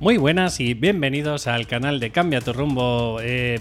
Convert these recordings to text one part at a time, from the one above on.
Muy buenas y bienvenidos al canal de cambiaturrumbo.com. Eh,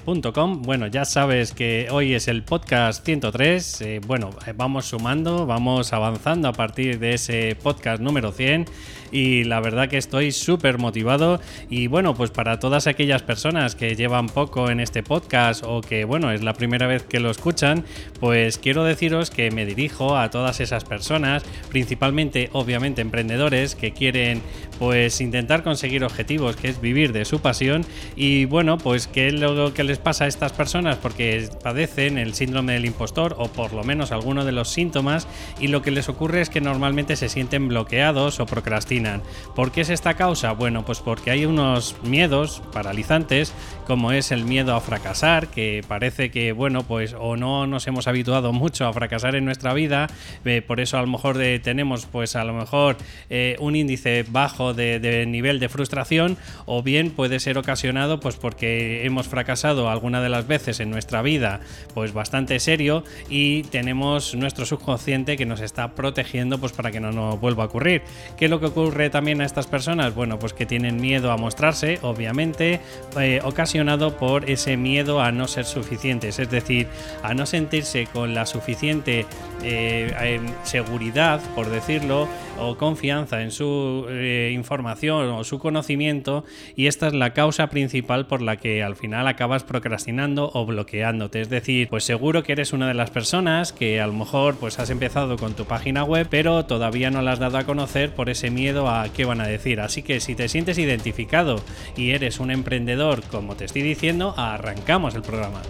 bueno, ya sabes que hoy es el podcast 103. Eh, bueno, eh, vamos sumando, vamos avanzando a partir de ese podcast número 100 y la verdad que estoy súper motivado. Y bueno, pues para todas aquellas personas que llevan poco en este podcast o que bueno, es la primera vez que lo escuchan, pues quiero deciros que me dirijo a todas esas personas, principalmente obviamente emprendedores que quieren pues intentar conseguir objetivos, que es vivir de su pasión. Y bueno, pues qué es lo que les pasa a estas personas porque padecen el síndrome del impostor o por lo menos alguno de los síntomas y lo que les ocurre es que normalmente se sienten bloqueados o ¿Por qué es esta causa? Bueno, pues porque hay unos miedos paralizantes, como es el miedo a fracasar, que parece que, bueno, pues o no nos hemos habituado mucho a fracasar en nuestra vida, eh, por eso a lo mejor tenemos, pues a lo mejor eh, un índice bajo de, nivel de frustración, o bien puede ser ocasionado, pues porque hemos fracasado alguna de las veces en nuestra vida, pues bastante serio, y tenemos nuestro subconsciente que nos está protegiendo, pues para que no nos vuelva a ocurrir. ¿Qué es lo que ocurre? Ocurre también a estas personas? Bueno, pues que tienen miedo a mostrarse, obviamente, eh, ocasionado por ese miedo a no ser suficientes, es decir, a no sentirse con la suficiente eh, seguridad, por decirlo, o confianza en su eh, información o su conocimiento, y esta es la causa principal por la que al final acabas procrastinando o bloqueándote. Es decir, pues seguro que eres una de las personas que a lo mejor pues has empezado con tu página web, pero todavía no la has dado a conocer por ese miedo a qué van a decir. Así que si te sientes identificado y eres un emprendedor, como te estoy diciendo, arrancamos el programa.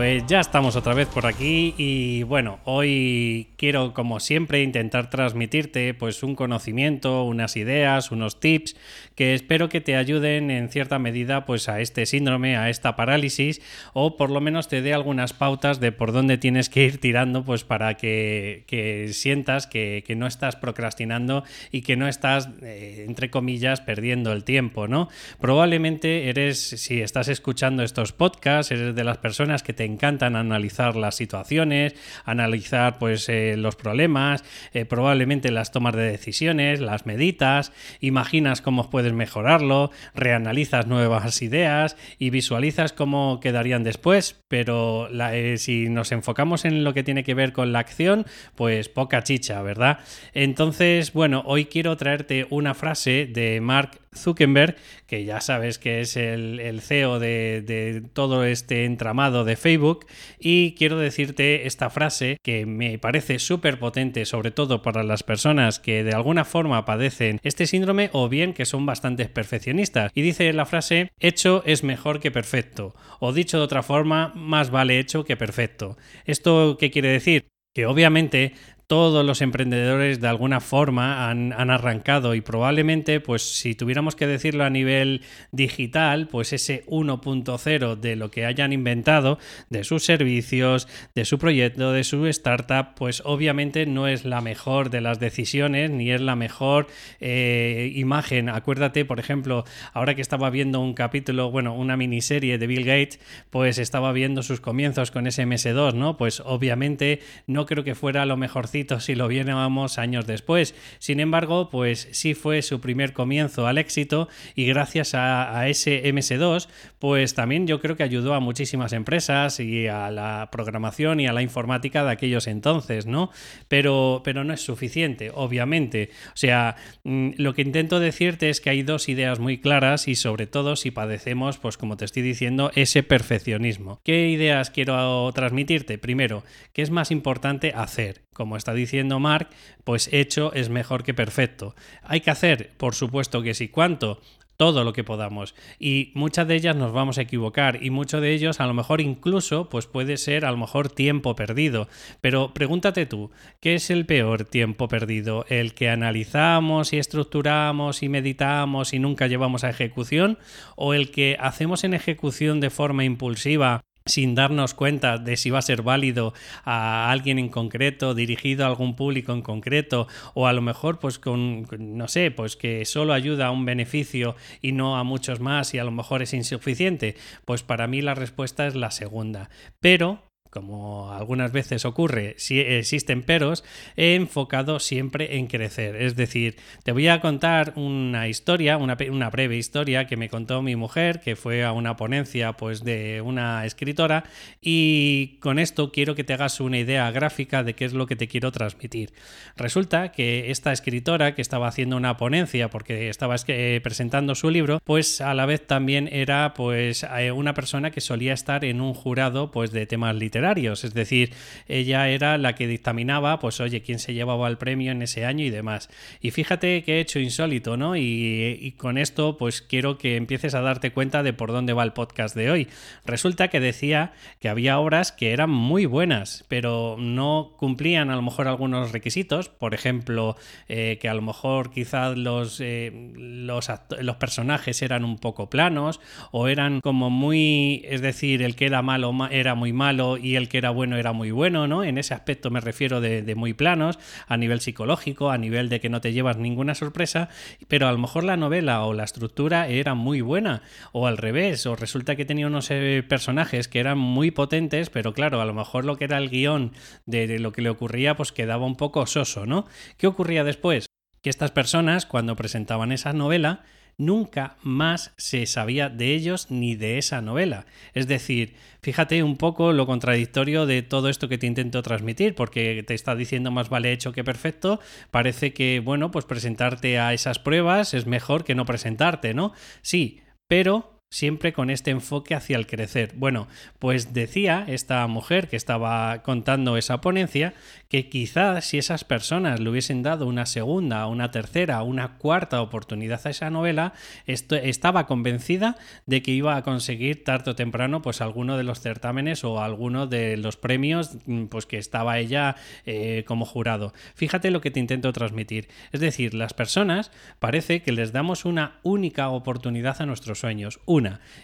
Pues ya estamos otra vez por aquí y bueno, hoy quiero como siempre intentar transmitirte pues un conocimiento, unas ideas, unos tips que espero que te ayuden en cierta medida pues a este síndrome, a esta parálisis o por lo menos te dé algunas pautas de por dónde tienes que ir tirando pues para que, sientas que, no estás procrastinando y que no estás eh, entre comillas perdiendo el tiempo, ¿no? Probablemente eres, si estás escuchando estos podcasts, eres de las personas que te encantan analizar las situaciones, analizar pues eh, los problemas, eh, probablemente las tomas de decisiones, las meditas, imaginas cómo puedes mejorarlo, reanalizas nuevas ideas y visualizas cómo quedarían después, pero eh, si nos enfocamos en lo que tiene que ver con la acción, pues poca chicha, ¿verdad? Entonces, bueno, hoy quiero traerte una frase de Mark Zuckerberg, que ya sabes que es el, CEO de, todo este entramado de Facebook, y quiero decirte esta frase que me parece súper potente, sobre todo para las personas que de alguna forma padecen este síndrome o bien que son bastantes perfeccionistas. Y dice la frase, hecho es mejor que perfecto, o dicho de otra forma, más vale hecho que perfecto. ¿Esto qué quiere decir? que obviamente todos los emprendedores de alguna forma han, arrancado y probablemente, pues si tuviéramos que decirlo a nivel digital, pues ese 1.0 de lo que hayan inventado, de sus servicios, de su proyecto, de su startup, pues obviamente no es la mejor de las decisiones ni es la mejor eh, imagen. Acuérdate, por ejemplo, ahora que estaba viendo un capítulo, bueno, una miniserie de Bill Gates, pues estaba viendo sus comienzos con ese MS2, ¿no? Pues obviamente no creo que fuera lo mejorcito si lo viéramos años después. Sin embargo, pues sí fue su primer comienzo al éxito y gracias a, ese MS2, pues también yo creo que ayudó a muchísimas empresas y a la programación y a la informática de aquellos entonces, ¿no? Pero, pero no es suficiente, obviamente. O sea, mm, lo que intento decirte es que hay dos ideas muy claras y sobre todo si padecemos, pues como te estoy diciendo, ese perfeccionismo. ¿Qué ideas quiero transmitirte? Primero, que es más importante hacer, como está diciendo Mark, pues hecho es mejor que perfecto. Hay que hacer, por supuesto que sí. ¿Cuánto? todo lo que podamos y muchas de ellas nos vamos a equivocar y muchos de ellos a lo mejor incluso pues puede ser a lo mejor tiempo perdido pero pregúntate tú ¿qué es el peor tiempo perdido? ¿el que analizamos y estructuramos y meditamos y nunca llevamos a ejecución o el que hacemos en ejecución de forma impulsiva sin darnos cuenta de si va a ser válido a alguien en concreto, dirigido a algún público en concreto, o a lo mejor, pues con, no sé, pues que solo ayuda a un beneficio y no a muchos más y a lo mejor es insuficiente, pues para mí la respuesta es la segunda. Pero como algunas veces ocurre, si existen peros, he enfocado siempre en crecer. Es decir, te voy a contar una historia, una, una, breve historia que me contó mi mujer, que fue a una ponencia pues, de una escritora, y con esto quiero que te hagas una idea gráfica de qué es lo que te quiero transmitir. Resulta que esta escritora que estaba haciendo una ponencia porque estaba eh, presentando su libro, pues a la vez también era pues eh, una persona que solía estar en un jurado pues de temas literarios es decir, ella era la que dictaminaba, pues oye, quién se llevaba el premio en ese año y demás. Y fíjate que he hecho insólito, ¿no? Y, con esto, pues quiero que empieces a darte cuenta de por dónde va el podcast de hoy. Resulta que decía que había obras que eran muy buenas, pero no cumplían a lo mejor algunos requisitos, por ejemplo, eh, que a lo mejor quizás los, eh, los, los personajes eran un poco planos o eran como muy, es decir, el que era malo era muy malo y y el que era bueno era muy bueno, ¿no? En ese aspecto me refiero de, muy planos, a nivel psicológico, a nivel de que no te llevas ninguna sorpresa, pero a lo mejor la novela o la estructura era muy buena, o al revés, o resulta que tenía unos eh, personajes que eran muy potentes, pero claro, a lo mejor lo que era el guion de lo que le ocurría, pues quedaba un poco soso, ¿no? ¿Qué ocurría después? Que estas personas, cuando presentaban esa novela, nunca más se sabía de ellos ni de esa novela. Es decir, fíjate un poco lo contradictorio de todo esto que te intento transmitir, porque te está diciendo más vale hecho que perfecto, parece que, bueno, pues presentarte a esas pruebas es mejor que no presentarte, ¿no? Sí, pero siempre con este enfoque hacia el crecer. Bueno, pues decía esta mujer que estaba contando esa ponencia que quizás si esas personas le hubiesen dado una segunda, una tercera, una cuarta oportunidad a esa novela, estaba convencida de que iba a conseguir tarde o temprano pues alguno de los certámenes o alguno de los premios mm, pues que estaba ella eh, como jurado. Fíjate lo que te intento transmitir. Es decir, las personas parece que les damos una única oportunidad a nuestros sueños,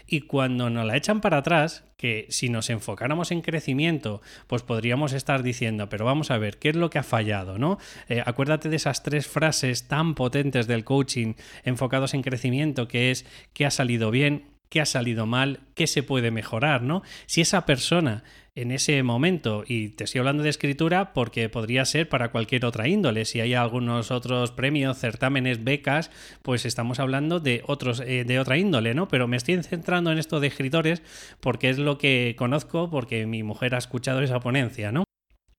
y cuando nos la echan para atrás, que si nos enfocáramos en crecimiento, pues podríamos estar diciendo, pero vamos a ver, ¿qué es lo que ha fallado? ¿no? Eh, acuérdate de esas tres frases tan potentes del coaching enfocados en crecimiento, que es qué ha salido bien, qué ha salido mal, qué se puede mejorar, ¿no? Si esa persona en ese momento, y te estoy hablando de escritura porque podría ser para cualquier otra índole, si hay algunos otros premios, certámenes, becas, pues estamos hablando de otros eh, de otra índole, ¿no? Pero me estoy centrando en esto de escritores porque es lo que conozco, porque mi mujer ha escuchado esa ponencia, ¿no?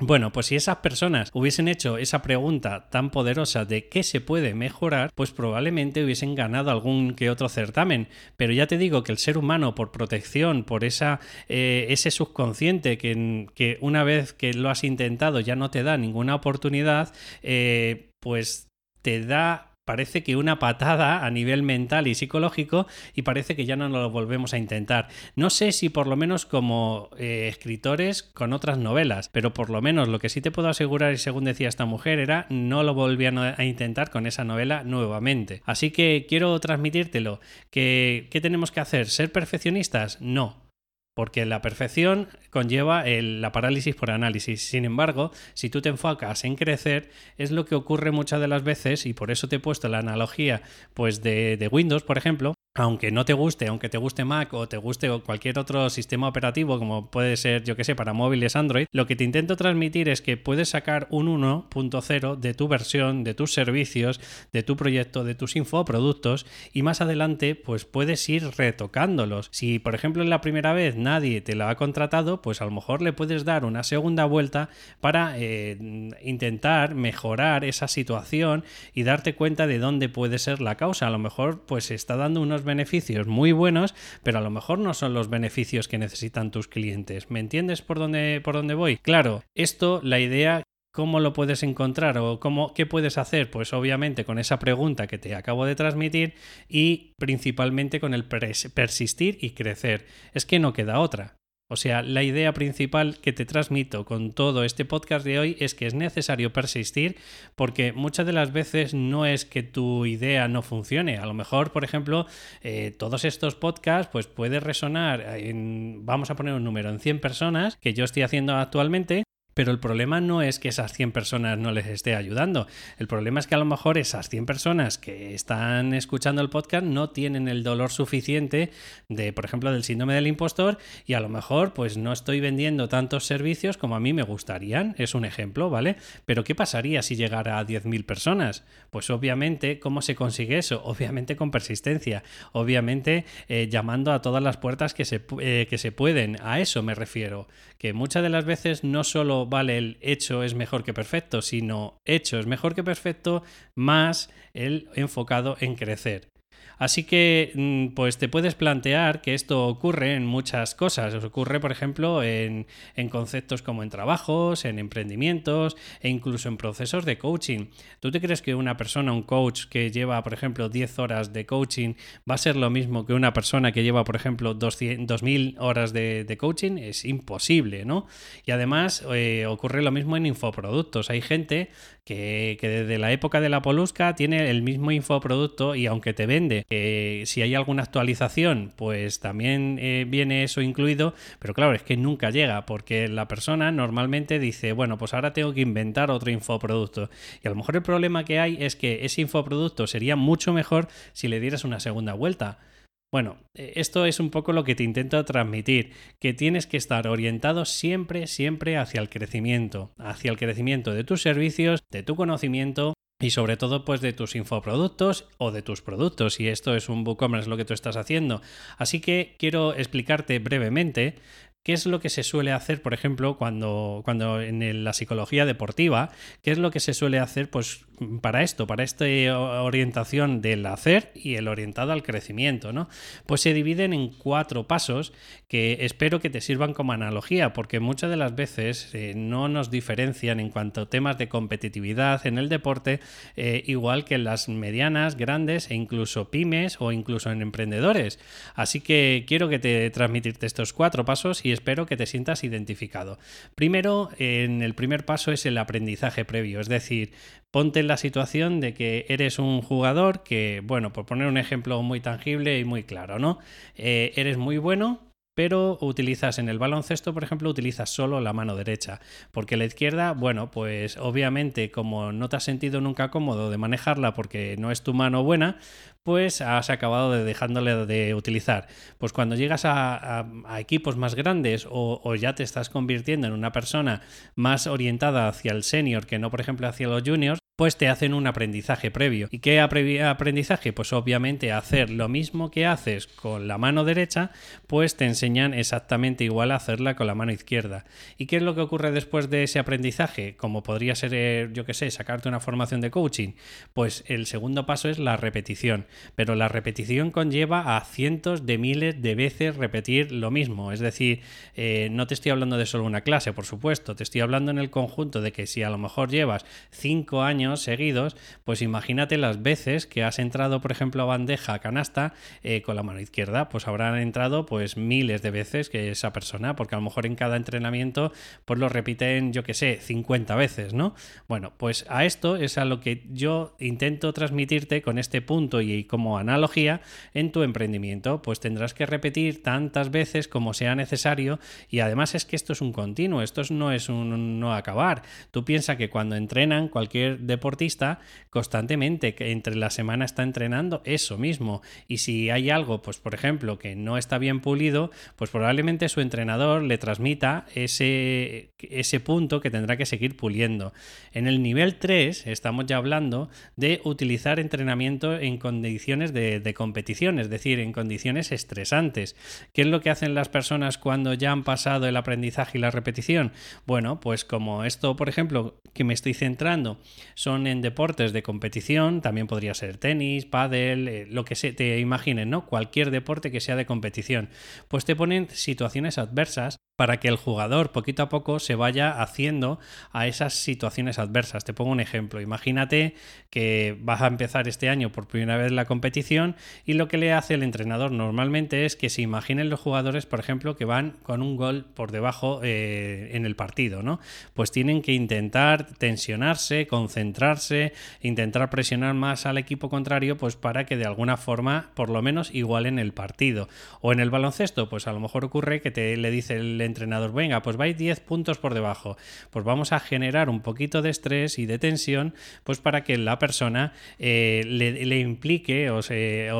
Bueno, pues si esas personas hubiesen hecho esa pregunta tan poderosa de qué se puede mejorar, pues probablemente hubiesen ganado algún que otro certamen. Pero ya te digo que el ser humano, por protección, por esa, eh, ese subconsciente que, una vez que lo has intentado ya no te da ninguna oportunidad, eh, pues te da parece que una patada a nivel mental y psicológico y parece que ya no lo volvemos a intentar. No sé si por lo menos como eh, escritores con otras novelas, pero por lo menos lo que sí te puedo asegurar y según decía esta mujer era no lo volvían a intentar con esa novela nuevamente. Así que quiero transmitírtelo. ¿Qué tenemos que hacer? ¿Ser perfeccionistas? No porque la perfección conlleva la parálisis por análisis. Sin embargo, si tú te enfocas en crecer, es lo que ocurre muchas de las veces, y por eso te he puesto la analogía pues de, de Windows, por ejemplo, aunque no te guste, aunque te guste Mac o te guste cualquier otro sistema operativo, como puede ser, yo que sé, para móviles Android, lo que te intento transmitir es que puedes sacar un 1.0 de tu versión, de tus servicios, de tu proyecto, de tus infoproductos y más adelante, pues puedes ir retocándolos. Si, por ejemplo, en la primera vez nadie te lo ha contratado, pues a lo mejor le puedes dar una segunda vuelta para eh, intentar mejorar esa situación y darte cuenta de dónde puede ser la causa. A lo mejor, pues está dando unos beneficios muy buenos, pero a lo mejor no son los beneficios que necesitan tus clientes. ¿Me entiendes por dónde, por dónde voy? Claro, esto, la idea ¿Cómo lo puedes encontrar o cómo, qué puedes hacer? Pues obviamente con esa pregunta que te acabo de transmitir y principalmente con el persistir y crecer. Es que no queda otra. O sea, la idea principal que te transmito con todo este podcast de hoy es que es necesario persistir porque muchas de las veces no es que tu idea no funcione. A lo mejor, por ejemplo, eh, todos estos podcasts pues puede resonar en, vamos a poner un número, en 100 personas que yo estoy haciendo actualmente pero el problema no es que esas 100 personas no les esté ayudando. El problema es que a lo mejor esas 100 personas que están escuchando el podcast no tienen el dolor suficiente de, por ejemplo, del síndrome del impostor y a lo mejor pues no estoy vendiendo tantos servicios como a mí me gustarían. Es un ejemplo, ¿vale? Pero ¿qué pasaría si llegara a 10.000 personas? Pues obviamente, ¿cómo se consigue eso? Obviamente con persistencia, obviamente eh, llamando a todas las puertas que se, eh, que se pueden. A eso me refiero, que muchas de las veces no solo vale el hecho es mejor que perfecto, sino hecho es mejor que perfecto más el enfocado en crecer. Así que, mm, pues te puedes plantear que esto ocurre en muchas cosas. Ocurre, por ejemplo, en, conceptos como en trabajos, en emprendimientos e incluso en procesos de coaching. ¿Tú te crees que una persona, un coach que lleva, por ejemplo, 10 horas de coaching, va a ser lo mismo que una persona que lleva, por ejemplo, 2.000 horas de, coaching? Es imposible, ¿no? Y además eh, ocurre lo mismo en infoproductos. Hay gente que, desde la época de la Polusca tiene el mismo infoproducto y aunque te vende, eh, si hay alguna actualización, pues también eh, viene eso incluido, pero claro, es que nunca llega porque la persona normalmente dice, bueno, pues ahora tengo que inventar otro infoproducto. Y a lo mejor el problema que hay es que ese infoproducto sería mucho mejor si le dieras una segunda vuelta. Bueno, e, esto es un poco lo que te intento transmitir, que tienes que estar orientado siempre, siempre hacia el crecimiento, hacia el crecimiento de tus servicios, de tu conocimiento y sobre todo pues de tus infoproductos o de tus productos y esto es un WooCommerce lo que tú estás haciendo. Así que quiero explicarte brevemente ¿Qué es lo que se suele hacer, por ejemplo, cuando, cuando en la psicología deportiva, qué es lo que se suele hacer pues, para esto, para esta orientación del hacer y el orientado al crecimiento? ¿no? Pues se dividen en cuatro pasos que espero que te sirvan como analogía, porque muchas de las veces eh, no nos diferencian en cuanto a temas de competitividad en el deporte, eh, igual que en las medianas, grandes e incluso pymes o incluso en emprendedores. Así que quiero que te transmitirte estos cuatro pasos y espero que te sientas identificado. Primero, en el primer paso es el aprendizaje previo, es decir, ponte en la situación de que eres un jugador que, bueno, por poner un ejemplo muy tangible y muy claro, ¿no? Eh, eres muy bueno, pero utilizas en el baloncesto, por ejemplo, utilizas solo la mano derecha, porque la izquierda, bueno, pues obviamente como no te has sentido nunca cómodo de manejarla porque no es tu mano buena, pues has acabado de dejándole de utilizar. Pues cuando llegas a, equipos más grandes o, o, ya te estás convirtiendo en una persona más orientada hacia el senior que no, por ejemplo, hacia los juniors, pues te hacen un aprendizaje previo. ¿Y qué aprendizaje? Pues obviamente hacer lo mismo que haces con la mano derecha, pues te enseñan exactamente igual a hacerla con la mano izquierda. ¿Y qué es lo que ocurre después de ese aprendizaje? Como podría ser, eh, yo qué sé, sacarte una formación de coaching. Pues el segundo paso es la repetición. Pero la repetición conlleva a cientos de miles de veces repetir lo mismo. Es decir, eh, no te estoy hablando de solo una clase, por supuesto, te estoy hablando en el conjunto de que si a lo mejor llevas cinco años seguidos, pues imagínate las veces que has entrado, por ejemplo, a bandeja, a canasta, eh, con la mano izquierda, pues habrán entrado pues miles de veces que esa persona, porque a lo mejor en cada entrenamiento pues lo repiten, yo que sé, 50 veces, ¿no? Bueno, pues a esto es a lo que yo intento transmitirte con este punto y como analogía en tu emprendimiento, pues tendrás que repetir tantas veces como sea necesario y además es que esto es un continuo, esto no es un no acabar. Tú piensas que cuando entrenan cualquier deportista constantemente, que entre la semana está entrenando eso mismo. Y si hay algo, pues por ejemplo, que no está bien pulido, pues probablemente su entrenador le transmita ese, ese punto que tendrá que seguir puliendo. En el nivel 3 estamos ya hablando de utilizar entrenamiento en condiciones de, de competición, es decir, en condiciones estresantes. ¿Qué es lo que hacen las personas cuando ya han pasado el aprendizaje y la repetición? Bueno, pues como esto, por ejemplo, que me estoy centrando son en deportes de competición, también podría ser tenis, pádel, eh, lo que se te imaginen, ¿no? Cualquier deporte que sea de competición. Pues te ponen situaciones adversas para que el jugador poquito a poco se vaya haciendo a esas situaciones adversas. Te pongo un ejemplo. Imagínate que vas a empezar este año por primera vez la competición y lo que le hace el entrenador normalmente es que se imaginen los jugadores, por ejemplo, que van con un gol por debajo eh, en el partido, ¿no? Pues tienen que intentar tensionarse, concentrarse, intentar presionar más al equipo contrario, pues para que de alguna forma, por lo menos, igualen el partido. O en el baloncesto, pues a lo mejor ocurre que te le dice el entrenador, venga, pues vais 10 puntos por debajo. Pues vamos a generar un poquito de estrés y de tensión, pues para que la persona eh, le, implique o,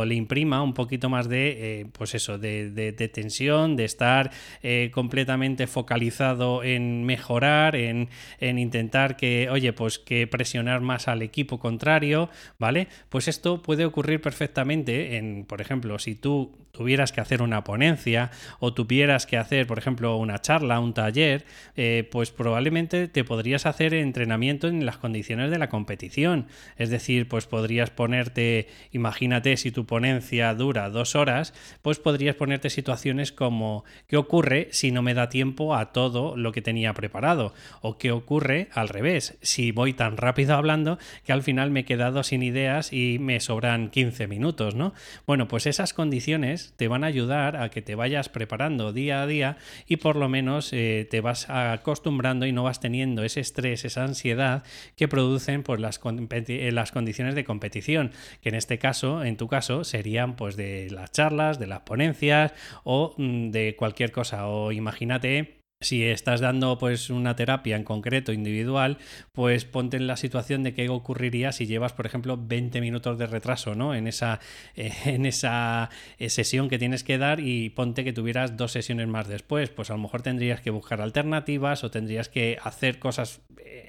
le imprima un poquito más de, eh, pues eso, de, tensión, de estar eh, completamente focalizado en mejorar, en, en intentar que, oye, pues que presionar más al equipo contrario, ¿vale? Pues esto puede ocurrir perfectamente en, por ejemplo, si tú tuvieras que hacer una ponencia o tuvieras que hacer, por ejemplo, una charla, un taller, eh, pues probablemente te podrías hacer entrenamiento en las condiciones de la competición. Es decir, pues podrías ponerte, imagínate si tu ponencia dura dos horas, pues podrías ponerte situaciones como ¿qué ocurre si no me da tiempo a todo lo que tenía preparado? O ¿qué ocurre al revés? Si voy tan rápido hablando que al final me he quedado sin ideas y me sobran 15 minutos, ¿no? Bueno, pues esas condiciones te van a ayudar a que te vayas preparando día a día y por lo menos eh, te vas acostumbrando y no vas teniendo ese estrés, esa ansiedad que producen pues, las, eh, las condiciones de competición, que en este caso, en tu caso, serían pues de las charlas, de las ponencias o mm, de cualquier cosa. O imagínate si estás dando pues una terapia en concreto individual, pues ponte en la situación de qué ocurriría si llevas, por ejemplo, 20 minutos de retraso, ¿no? En esa, en esa eh, sesión que tienes que dar y ponte que tuvieras dos sesiones más después, pues a lo mejor tendrías que buscar alternativas o tendrías que hacer cosas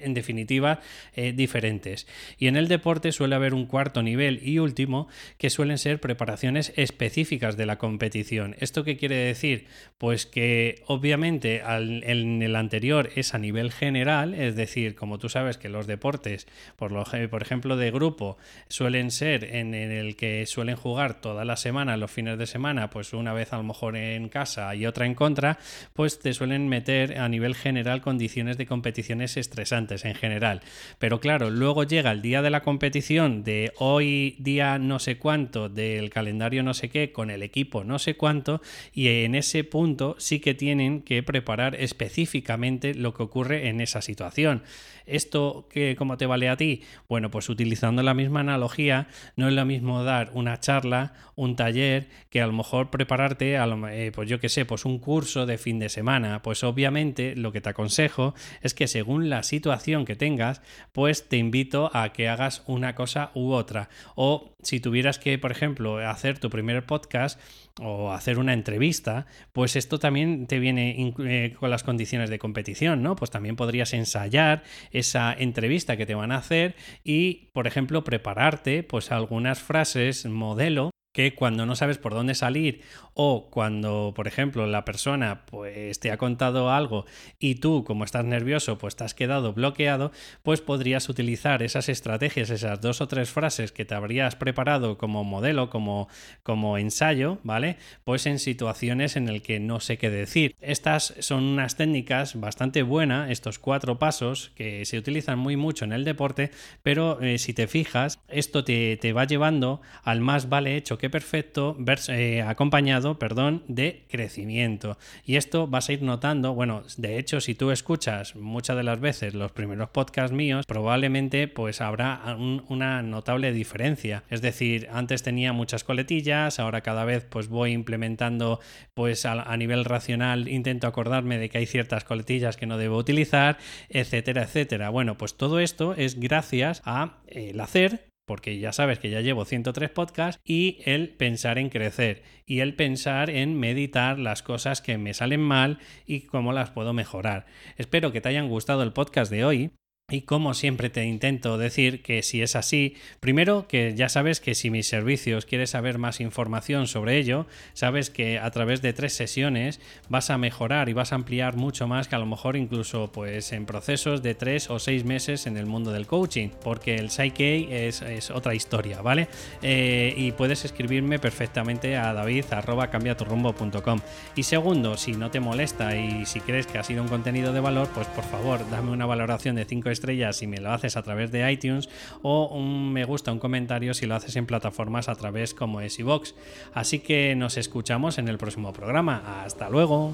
en definitiva eh, diferentes. Y en el deporte suele haber un cuarto nivel y último que suelen ser preparaciones específicas de la competición. ¿Esto qué quiere decir? Pues que obviamente en el anterior es a nivel general, es decir, como tú sabes que los deportes, por, lo, por ejemplo, de grupo, suelen ser en, el que suelen jugar toda la semana, los fines de semana, pues una vez a lo mejor en casa y otra en contra, pues te suelen meter a nivel general condiciones de competiciones estresantes en general. Pero claro, luego llega el día de la competición de hoy día no sé cuánto, del calendario no sé qué, con el equipo no sé cuánto, y en ese punto sí que tienen que preparar específicamente lo que ocurre en esa situación. ¿Esto que, cómo te vale a ti? Bueno, pues utilizando la misma analogía, no es lo mismo dar una charla, un taller, que a lo mejor prepararte, a lo, eh, pues yo qué sé, pues un curso de fin de semana. Pues obviamente lo que te aconsejo es que según la situación que tengas, pues te invito a que hagas una cosa u otra. O si tuvieras que, por ejemplo, hacer tu primer podcast, o hacer una entrevista, pues esto también te viene eh, con las condiciones de competición, ¿no? Pues también podrías ensayar esa entrevista que te van a hacer y, por ejemplo, prepararte pues algunas frases modelo que cuando no sabes por dónde salir o cuando, por ejemplo, la persona pues te ha contado algo y tú, como estás nervioso, pues te has quedado bloqueado, pues podrías utilizar esas estrategias, esas dos o tres frases que te habrías preparado como modelo, como, como ensayo, ¿vale? Pues en situaciones en el que no sé qué decir. Estas son unas técnicas bastante buenas, estos cuatro pasos que se utilizan muy mucho en el deporte, pero eh, si te fijas, esto te, te va llevando al más vale hecho que perfecto, eh, acompañado, perdón, de crecimiento. Y esto vas a ir notando, bueno, de hecho, si tú escuchas muchas de las veces los primeros podcasts míos, probablemente pues habrá una notable diferencia. Es decir, antes tenía muchas coletillas, ahora cada vez pues voy implementando pues a, nivel racional intento acordarme de que hay ciertas coletillas que no debo utilizar, etcétera, etcétera. Bueno, pues todo esto es gracias a el hacer porque ya sabes que ya llevo 103 podcasts, y el pensar en crecer, y el pensar en meditar las cosas que me salen mal y cómo las puedo mejorar. Espero que te hayan gustado el podcast de hoy. Y como siempre te intento decir que si es así, primero que ya sabes que si mis servicios quieres saber más información sobre ello, sabes que a través de tres sesiones vas a mejorar y vas a ampliar mucho más que a lo mejor incluso pues en procesos de tres o seis meses en el mundo del coaching, porque el Psyche es, es otra historia, ¿vale? Eh, y puedes escribirme perfectamente a david.cambiaturrumbo.com. Y segundo, si no te molesta y si crees que ha sido un contenido de valor, pues por favor dame una valoración de 5 estrellas si me lo haces a través de iTunes o un me gusta, un comentario si lo haces en plataformas a través como es. Así que nos escuchamos en el próximo programa. Hasta luego.